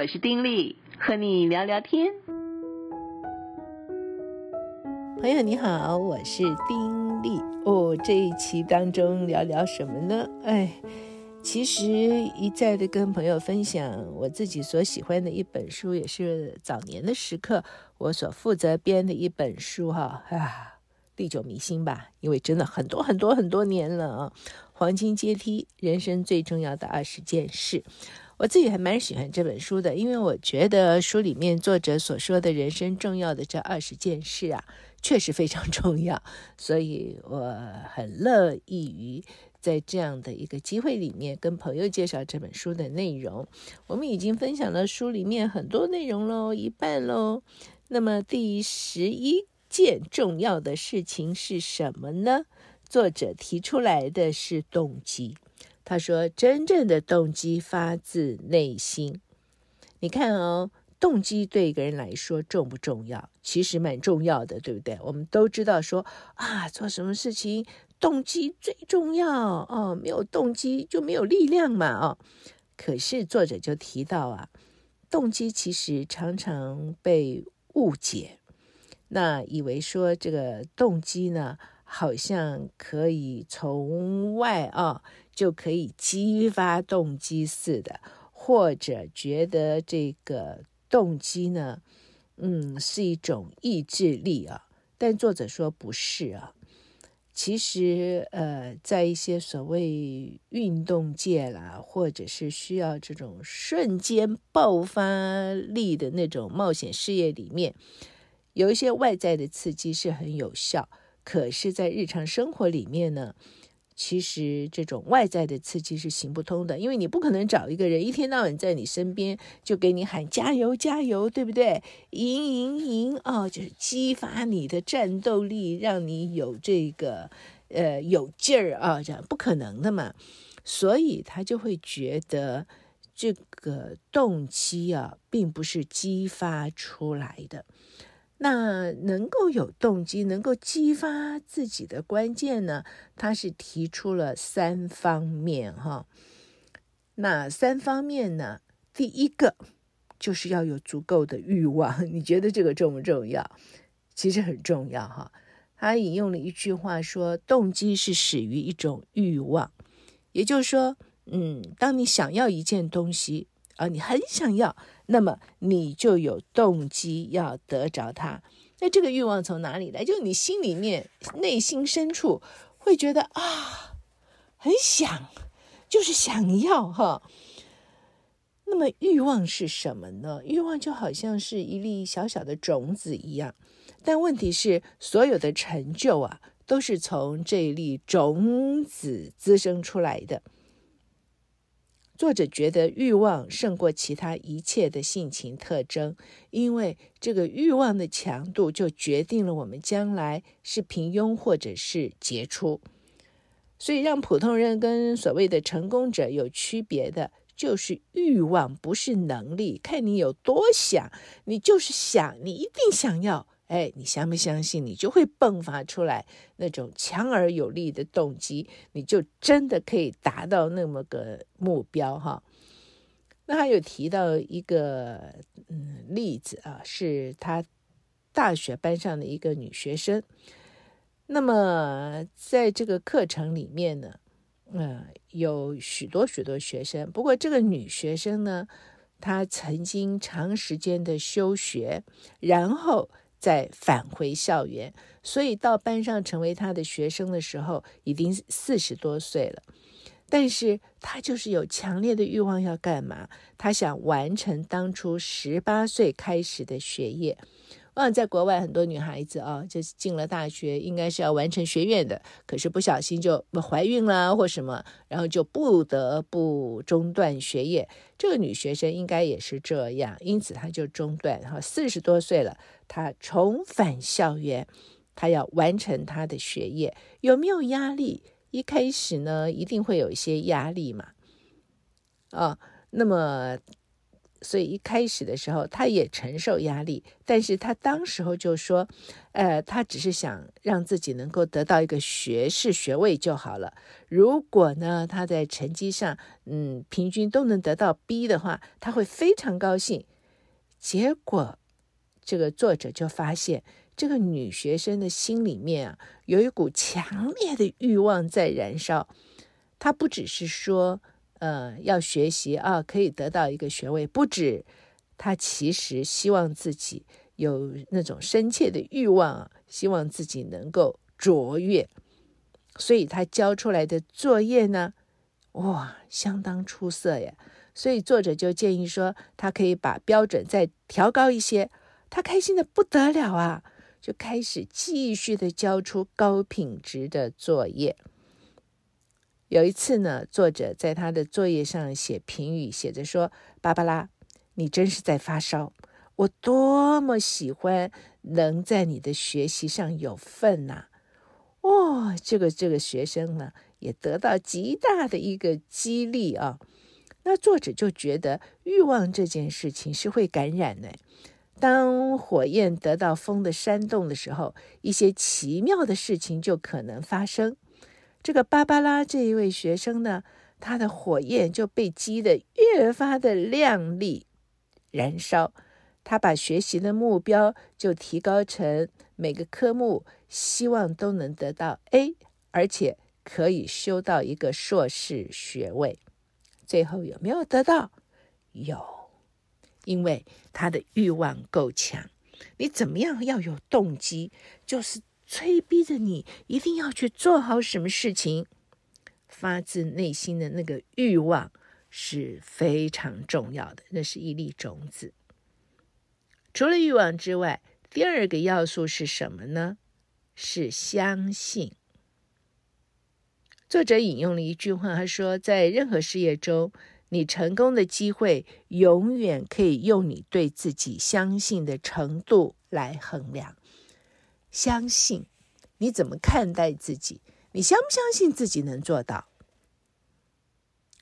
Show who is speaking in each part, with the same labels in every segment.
Speaker 1: 我是丁力，和你聊聊天。
Speaker 2: 朋友你好，我是丁力。哦，这一期当中聊聊什么呢？哎，其实一再的跟朋友分享我自己所喜欢的一本书，也是早年的时刻我所负责编的一本书哈。啊，历久弥新吧，因为真的很多很多很多年了啊。黄金阶梯，人生最重要的二十件事。我自己还蛮喜欢这本书的，因为我觉得书里面作者所说的人生重要的这二十件事啊，确实非常重要，所以我很乐意于在这样的一个机会里面跟朋友介绍这本书的内容。我们已经分享了书里面很多内容喽，一半喽。那么第十一件重要的事情是什么呢？作者提出来的是动机。他说：“真正的动机发自内心。你看哦，动机对一个人来说重不重要？其实蛮重要的，对不对？我们都知道说啊，做什么事情动机最重要哦，没有动机就没有力量嘛，哦。可是作者就提到啊，动机其实常常被误解，那以为说这个动机呢，好像可以从外啊。”就可以激发动机似的，或者觉得这个动机呢，嗯，是一种意志力啊。但作者说不是啊。其实，呃，在一些所谓运动界啦，或者是需要这种瞬间爆发力的那种冒险事业里面，有一些外在的刺激是很有效，可是，在日常生活里面呢，其实这种外在的刺激是行不通的，因为你不可能找一个人一天到晚在你身边就给你喊加油加油，对不对？赢赢赢哦，就是激发你的战斗力，让你有这个呃有劲儿啊，这样不可能的嘛。所以他就会觉得这个动机啊，并不是激发出来的。那能够有动机，能够激发自己的关键呢？他是提出了三方面哈。那三方面呢？第一个就是要有足够的欲望。你觉得这个重不重要？其实很重要哈。他引用了一句话说：“动机是始于一种欲望。”也就是说，嗯，当你想要一件东西。啊，你很想要，那么你就有动机要得着它。那这个欲望从哪里来？就你心里面、内心深处会觉得啊，很想，就是想要哈。那么欲望是什么呢？欲望就好像是一粒小小的种子一样，但问题是，所有的成就啊，都是从这一粒种子滋生出来的。作者觉得欲望胜过其他一切的性情特征，因为这个欲望的强度就决定了我们将来是平庸或者是杰出。所以，让普通人跟所谓的成功者有区别的，就是欲望，不是能力。看你有多想，你就是想，你一定想要。哎，你相不相信？你就会迸发出来那种强而有力的动机，你就真的可以达到那么个目标哈。那他有提到一个嗯例子啊，是他大学班上的一个女学生。那么在这个课程里面呢，嗯，有许多许多学生。不过这个女学生呢，她曾经长时间的休学，然后。再返回校园，所以到班上成为他的学生的时候，已经四十多岁了。但是他就是有强烈的欲望要干嘛？他想完成当初十八岁开始的学业。嗯，在国外很多女孩子啊，就是进了大学，应该是要完成学业的，可是不小心就怀孕了或什么，然后就不得不中断学业。这个女学生应该也是这样，因此她就中断。然后四十多岁了，她重返校园，她要完成她的学业，有没有压力？一开始呢，一定会有一些压力嘛。啊，那么。所以一开始的时候，他也承受压力，但是他当时候就说，呃，他只是想让自己能够得到一个学士学位就好了。如果呢，他在成绩上，嗯，平均都能得到 B 的话，他会非常高兴。结果，这个作者就发现，这个女学生的心里面啊，有一股强烈的欲望在燃烧。她不只是说。呃，要学习啊，可以得到一个学位，不止。他其实希望自己有那种深切的欲望，希望自己能够卓越。所以他交出来的作业呢，哇，相当出色呀。所以作者就建议说，他可以把标准再调高一些。他开心的不得了啊，就开始继续的交出高品质的作业。有一次呢，作者在他的作业上写评语，写着说：“芭芭拉，你真是在发烧。我多么喜欢能在你的学习上有份呐！”哦，这个这个学生呢，也得到极大的一个激励啊。那作者就觉得欲望这件事情是会感染的。当火焰得到风的煽动的时候，一些奇妙的事情就可能发生。这个芭芭拉这一位学生呢，他的火焰就被激得越发的亮丽、燃烧。他把学习的目标就提高成每个科目希望都能得到 A，而且可以修到一个硕士学位。最后有没有得到？有，因为他的欲望够强。你怎么样要有动机？就是。催逼着你一定要去做好什么事情，发自内心的那个欲望是非常重要的，那是一粒种子。除了欲望之外，第二个要素是什么呢？是相信。作者引用了一句话，他说：“在任何事业中，你成功的机会永远可以用你对自己相信的程度来衡量。”相信，你怎么看待自己？你相不相信自己能做到？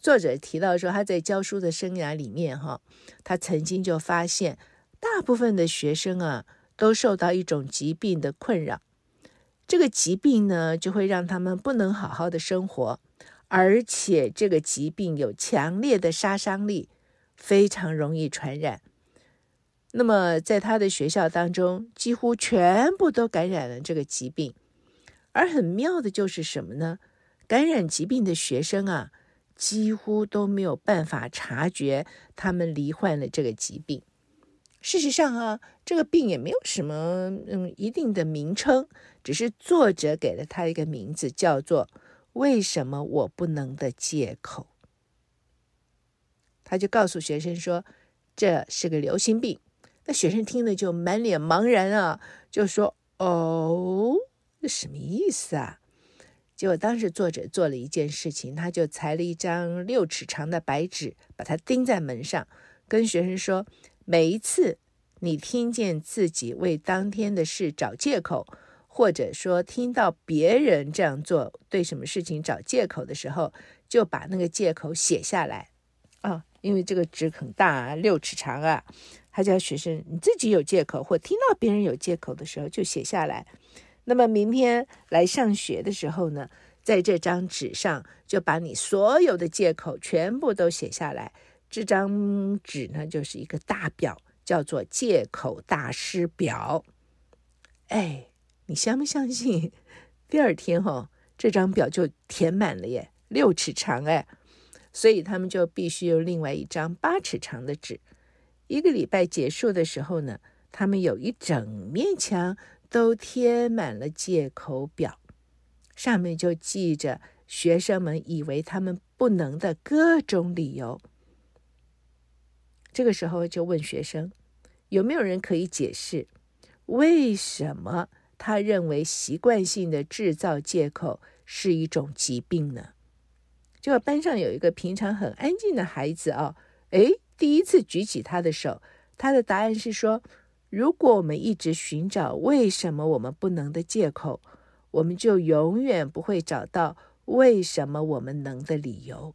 Speaker 2: 作者提到说，他在教书的生涯里面，哈，他曾经就发现，大部分的学生啊，都受到一种疾病的困扰。这个疾病呢，就会让他们不能好好的生活，而且这个疾病有强烈的杀伤力，非常容易传染。那么，在他的学校当中，几乎全部都感染了这个疾病。而很妙的就是什么呢？感染疾病的学生啊，几乎都没有办法察觉他们罹患了这个疾病。事实上啊，这个病也没有什么嗯一定的名称，只是作者给了他一个名字，叫做“为什么我不能”的借口。他就告诉学生说，这是个流行病。那学生听了就满脸茫然啊，就说：“哦，这什么意思啊？”结果当时作者做了一件事情，他就裁了一张六尺长的白纸，把它钉在门上，跟学生说：“每一次你听见自己为当天的事找借口，或者说听到别人这样做对什么事情找借口的时候，就把那个借口写下来啊、因为这个纸很大啊，六尺长啊。”他叫学生，你自己有借口或听到别人有借口的时候，就写下来。那么明天来上学的时候呢，在这张纸上就把你所有的借口全部都写下来。这张纸呢，就是一个大表，叫做借口大师表。哎，你相不相信？第二天哈、哦，这张表就填满了耶，六尺长哎，所以他们就必须有另外一张八尺长的纸。一个礼拜结束的时候呢，他们有一整面墙都贴满了借口表，上面就记着学生们以为他们不能的各种理由。这个时候就问学生，有没有人可以解释为什么他认为习惯性的制造借口是一种疾病呢？就班上有一个平常很安静的孩子啊，诶。第一次举起他的手，他的答案是说：“如果我们一直寻找为什么我们不能的借口，我们就永远不会找到为什么我们能的理由。”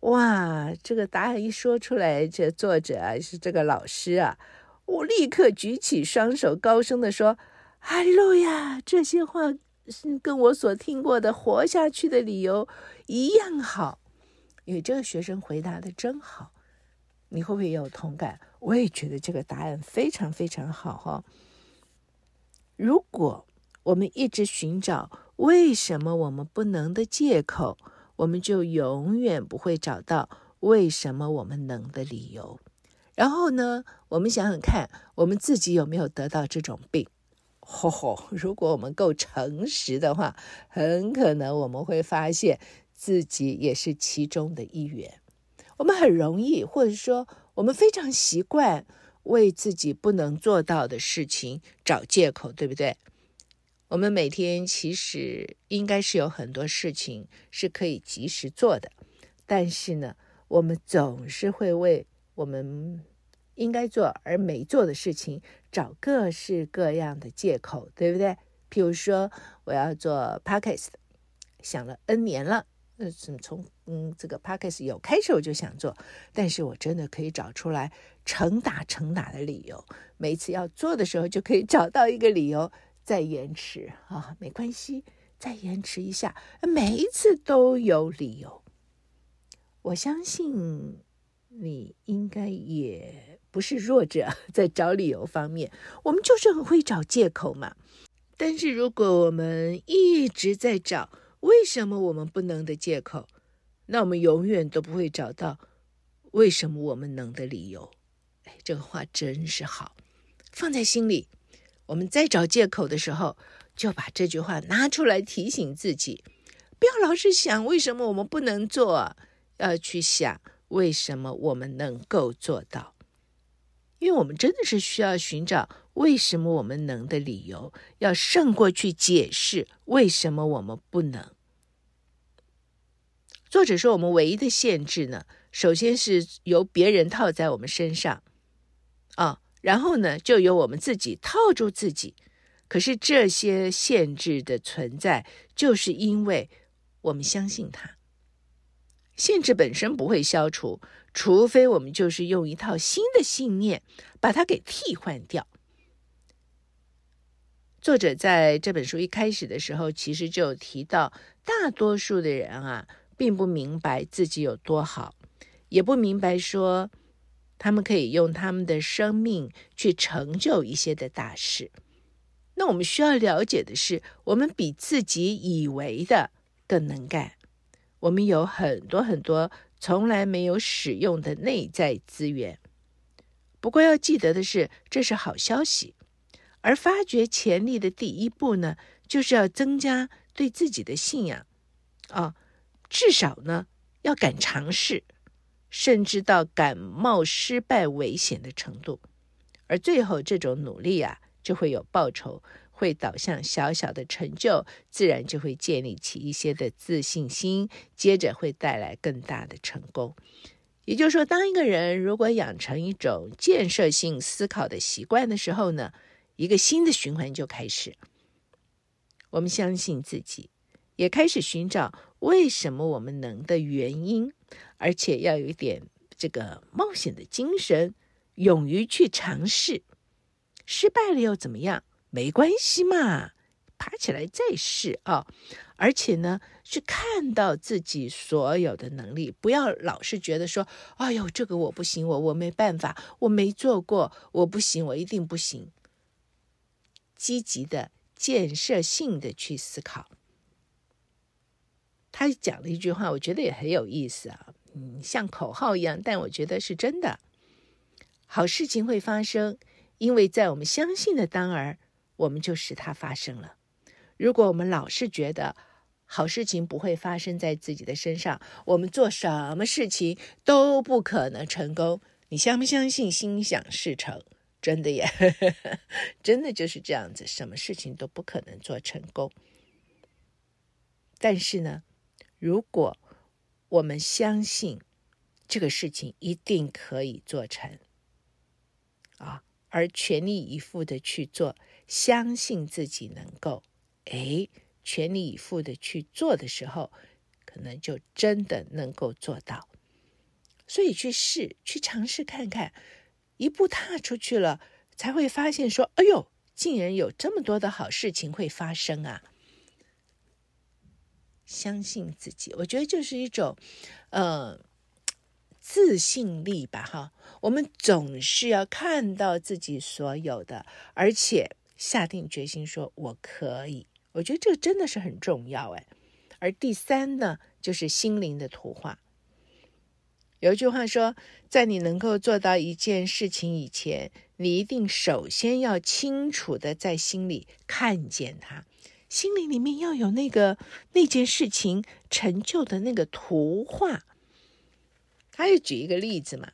Speaker 2: 哇，这个答案一说出来，这作者啊是这个老师啊，我立刻举起双手，高声地说：“哈利路亚！”这些话是跟我所听过的活下去的理由一样好。因为这个学生回答的真好，你会不会也有同感？我也觉得这个答案非常非常好哈。如果我们一直寻找为什么我们不能的借口，我们就永远不会找到为什么我们能的理由。然后呢，我们想想看，我们自己有没有得到这种病？吼吼，如果我们够诚实的话，很可能我们会发现自己也是其中的一员。我们很容易，或者说我们非常习惯为自己不能做到的事情找借口，对不对？我们每天其实应该是有很多事情是可以及时做的，但是呢，我们总是会为我们应该做而没做的事情找各式各样的借口，对不对？譬如说，我要做 Podcast，想了 N 年了，呃，从嗯这个 Podcast 有开始我就想做，但是我真的可以找出来成打成打的理由，每一次要做的时候就可以找到一个理由。再延迟啊，没关系，再延迟一下，每一次都有理由。我相信你应该也不是弱者，在找理由方面，我们就是很会找借口嘛。但是如果我们一直在找为什么我们不能的借口，那我们永远都不会找到为什么我们能的理由。哎，这个话真是好，放在心里。我们在找借口的时候，就把这句话拿出来提醒自己，不要老是想为什么我们不能做，要去想为什么我们能够做到。因为我们真的是需要寻找为什么我们能的理由，要胜过去解释为什么我们不能。作者说，我们唯一的限制呢，首先是由别人套在我们身上，啊。然后呢，就由我们自己套住自己。可是这些限制的存在，就是因为我们相信它。限制本身不会消除，除非我们就是用一套新的信念把它给替换掉。作者在这本书一开始的时候，其实就提到，大多数的人啊，并不明白自己有多好，也不明白说。他们可以用他们的生命去成就一些的大事。那我们需要了解的是，我们比自己以为的更能干。我们有很多很多从来没有使用的内在资源。不过要记得的是，这是好消息。而发掘潜力的第一步呢，就是要增加对自己的信仰。啊，至少呢，要敢尝试。甚至到敢冒失败危险的程度，而最后这种努力啊，就会有报酬，会导向小小的成就，自然就会建立起一些的自信心，接着会带来更大的成功。也就是说，当一个人如果养成一种建设性思考的习惯的时候呢，一个新的循环就开始。我们相信自己，也开始寻找为什么我们能的原因。而且要有一点这个冒险的精神，勇于去尝试，失败了又怎么样？没关系嘛，爬起来再试啊！而且呢，去看到自己所有的能力，不要老是觉得说：“哎呦，这个我不行，我我没办法，我没做过，我不行，我一定不行。”积极的、建设性的去思考。他讲了一句话，我觉得也很有意思啊。嗯，像口号一样，但我觉得是真的。好事情会发生，因为在我们相信的当儿，我们就使它发生了。如果我们老是觉得好事情不会发生在自己的身上，我们做什么事情都不可能成功。你相不相信心想事成？真的耶，真的就是这样子，什么事情都不可能做成功。但是呢，如果我们相信这个事情一定可以做成啊，而全力以赴的去做，相信自己能够，哎，全力以赴的去做的时候，可能就真的能够做到。所以去试，去尝试看看，一步踏出去了，才会发现说：“哎呦，竟然有这么多的好事情会发生啊！”相信自己，我觉得就是一种，呃，自信力吧。哈，我们总是要看到自己所有的，而且下定决心说“我可以”。我觉得这个真的是很重要哎。而第三呢，就是心灵的图画。有一句话说，在你能够做到一件事情以前，你一定首先要清楚的在心里看见它，心灵里面要有那个那件事情成就的那个图画。他就举一个例子嘛，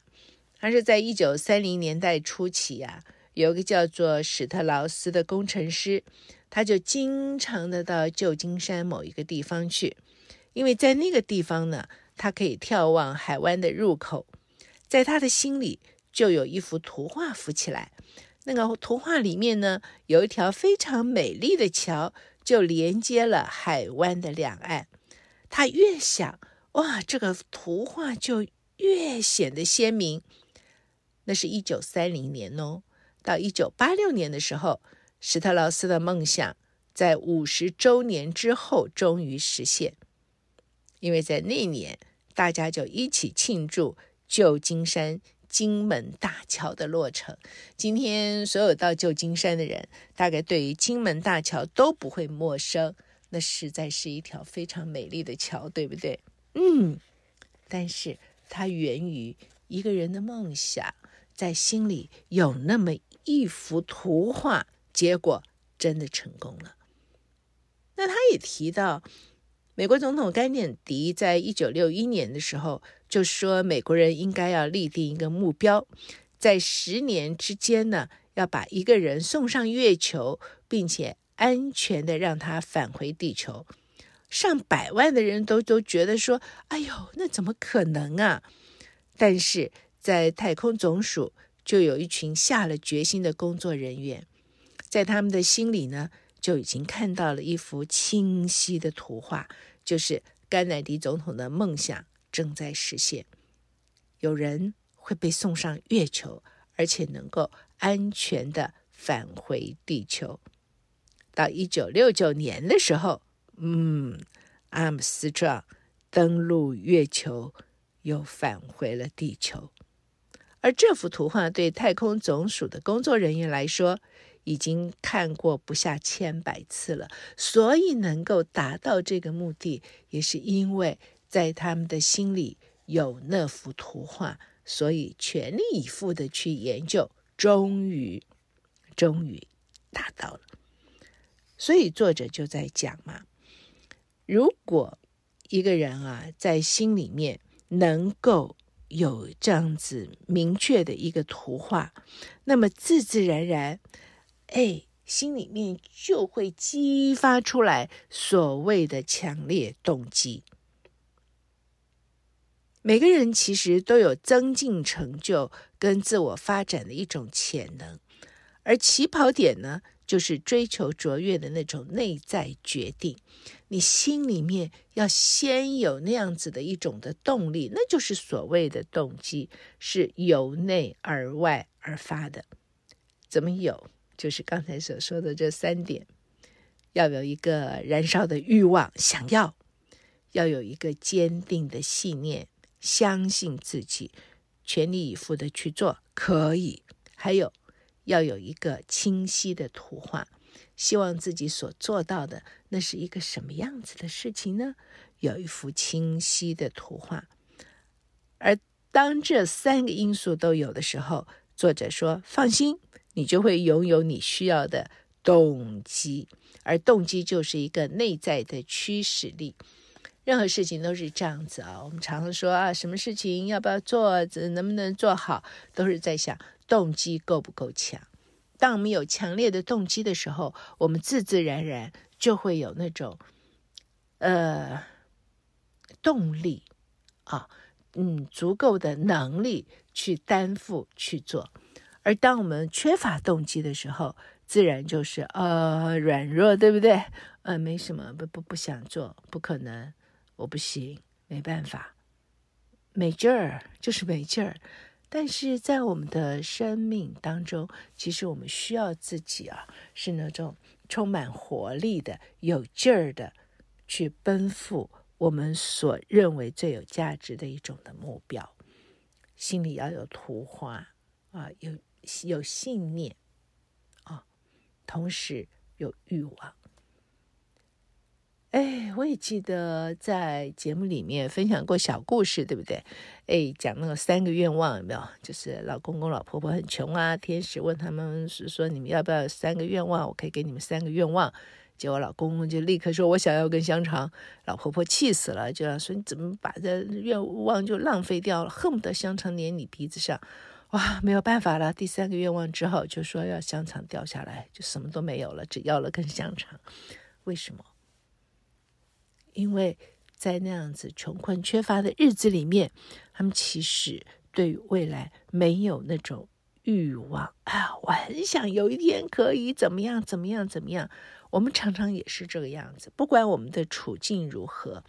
Speaker 2: 他是在一九三零年代初期啊，有个叫做史特劳斯的工程师，他就经常的到旧金山某一个地方去，因为在那个地方呢。他可以眺望海湾的入口，在他的心里就有一幅图画浮起来。那个图画里面呢，有一条非常美丽的桥，就连接了海湾的两岸。他越想，哇，这个图画就越显得鲜明。那是一九三零年哦，到一九八六年的时候，史特劳斯的梦想在五十周年之后终于实现，因为在那年。大家就一起庆祝旧金山金门大桥的落成。今天所有到旧金山的人，大概对于金门大桥都不会陌生。那实在是一条非常美丽的桥，对不对？嗯，但是它源于一个人的梦想，在心里有那么一幅图画，结果真的成功了。那他也提到。美国总统甘乃迪在一九六一年的时候就说，美国人应该要立定一个目标，在十年之间呢，要把一个人送上月球，并且安全的让他返回地球。上百万的人都都觉得说：“哎呦，那怎么可能啊？”但是在太空总署就有一群下了决心的工作人员，在他们的心里呢，就已经看到了一幅清晰的图画。就是甘乃迪总统的梦想正在实现，有人会被送上月球，而且能够安全的返回地球。到一九六九年的时候，嗯，阿姆斯壮登陆月球，又返回了地球。而这幅图画对太空总署的工作人员来说，已经看过不下千百次了，所以能够达到这个目的，也是因为在他们的心里有那幅图画，所以全力以赴的去研究，终于，终于达到了。所以作者就在讲嘛，如果一个人啊，在心里面能够有这样子明确的一个图画，那么自自然然。哎，心里面就会激发出来所谓的强烈动机。每个人其实都有增进成就跟自我发展的一种潜能，而起跑点呢，就是追求卓越的那种内在决定。你心里面要先有那样子的一种的动力，那就是所谓的动机，是由内而外而发的。怎么有？就是刚才所说的这三点，要有一个燃烧的欲望，想要；要有一个坚定的信念，相信自己，全力以赴的去做，可以；还有要有一个清晰的图画，希望自己所做到的那是一个什么样子的事情呢？有一幅清晰的图画。而当这三个因素都有的时候，作者说：“放心。”你就会拥有你需要的动机，而动机就是一个内在的驱使力。任何事情都是这样子啊，我们常常说啊，什么事情要不要做，能不能做好，都是在想动机够不够强。当我们有强烈的动机的时候，我们自自然然就会有那种呃动力啊，嗯，足够的能力去担负去做。而当我们缺乏动机的时候，自然就是呃软弱，对不对？呃，没什么，不不不想做，不可能，我不行，没办法，没劲儿，就是没劲儿。但是在我们的生命当中，其实我们需要自己啊，是那种充满活力的、有劲儿的，去奔赴我们所认为最有价值的一种的目标。心里要有图画啊，有有信念啊，同时有欲望。哎，我也记得在节目里面分享过小故事，对不对？哎，讲那个三个愿望有没有？就是老公公、老婆婆很穷啊，天使问他们是说，你们要不要三个愿望？我可以给你们三个愿望。结果老公公就立刻说，我想要根香肠。老婆婆气死了，就要说你怎么把这愿望就浪费掉了，恨不得香肠粘你鼻子上。哇，没有办法了，第三个愿望之后就说要香肠掉下来，就什么都没有了，只要了根香肠。为什么？因为在那样子穷困缺乏的日子里面，他们其实对于未来没有那种欲望啊！我很想有一天可以怎么样怎么样怎么样。我们常常也是这个样子，不管我们的处境如何，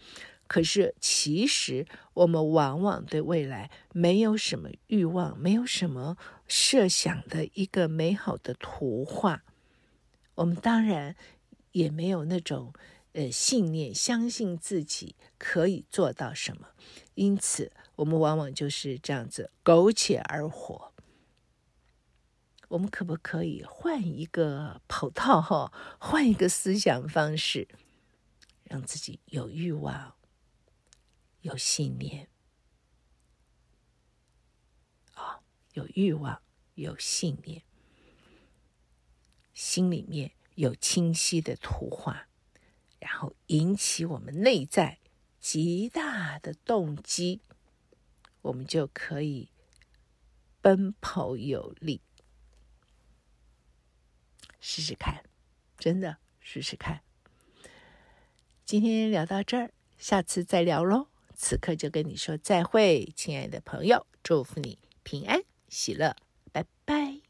Speaker 2: 可是其实我们往往对未来没有什么欲望，没有什么设想的一个美好的图画。我们当然也没有那种。呃，信念，相信自己可以做到什么，因此我们往往就是这样子苟且而活。我们可不可以换一个跑道哈，换一个思想方式，让自己有欲望、有信念啊、有欲望、有信念，心里面有清晰的图画。然后引起我们内在极大的动机，我们就可以奔跑有力。试试看，真的试试看。今天聊到这儿，下次再聊喽。此刻就跟你说再会亲爱的朋友祝福你平安喜乐拜拜。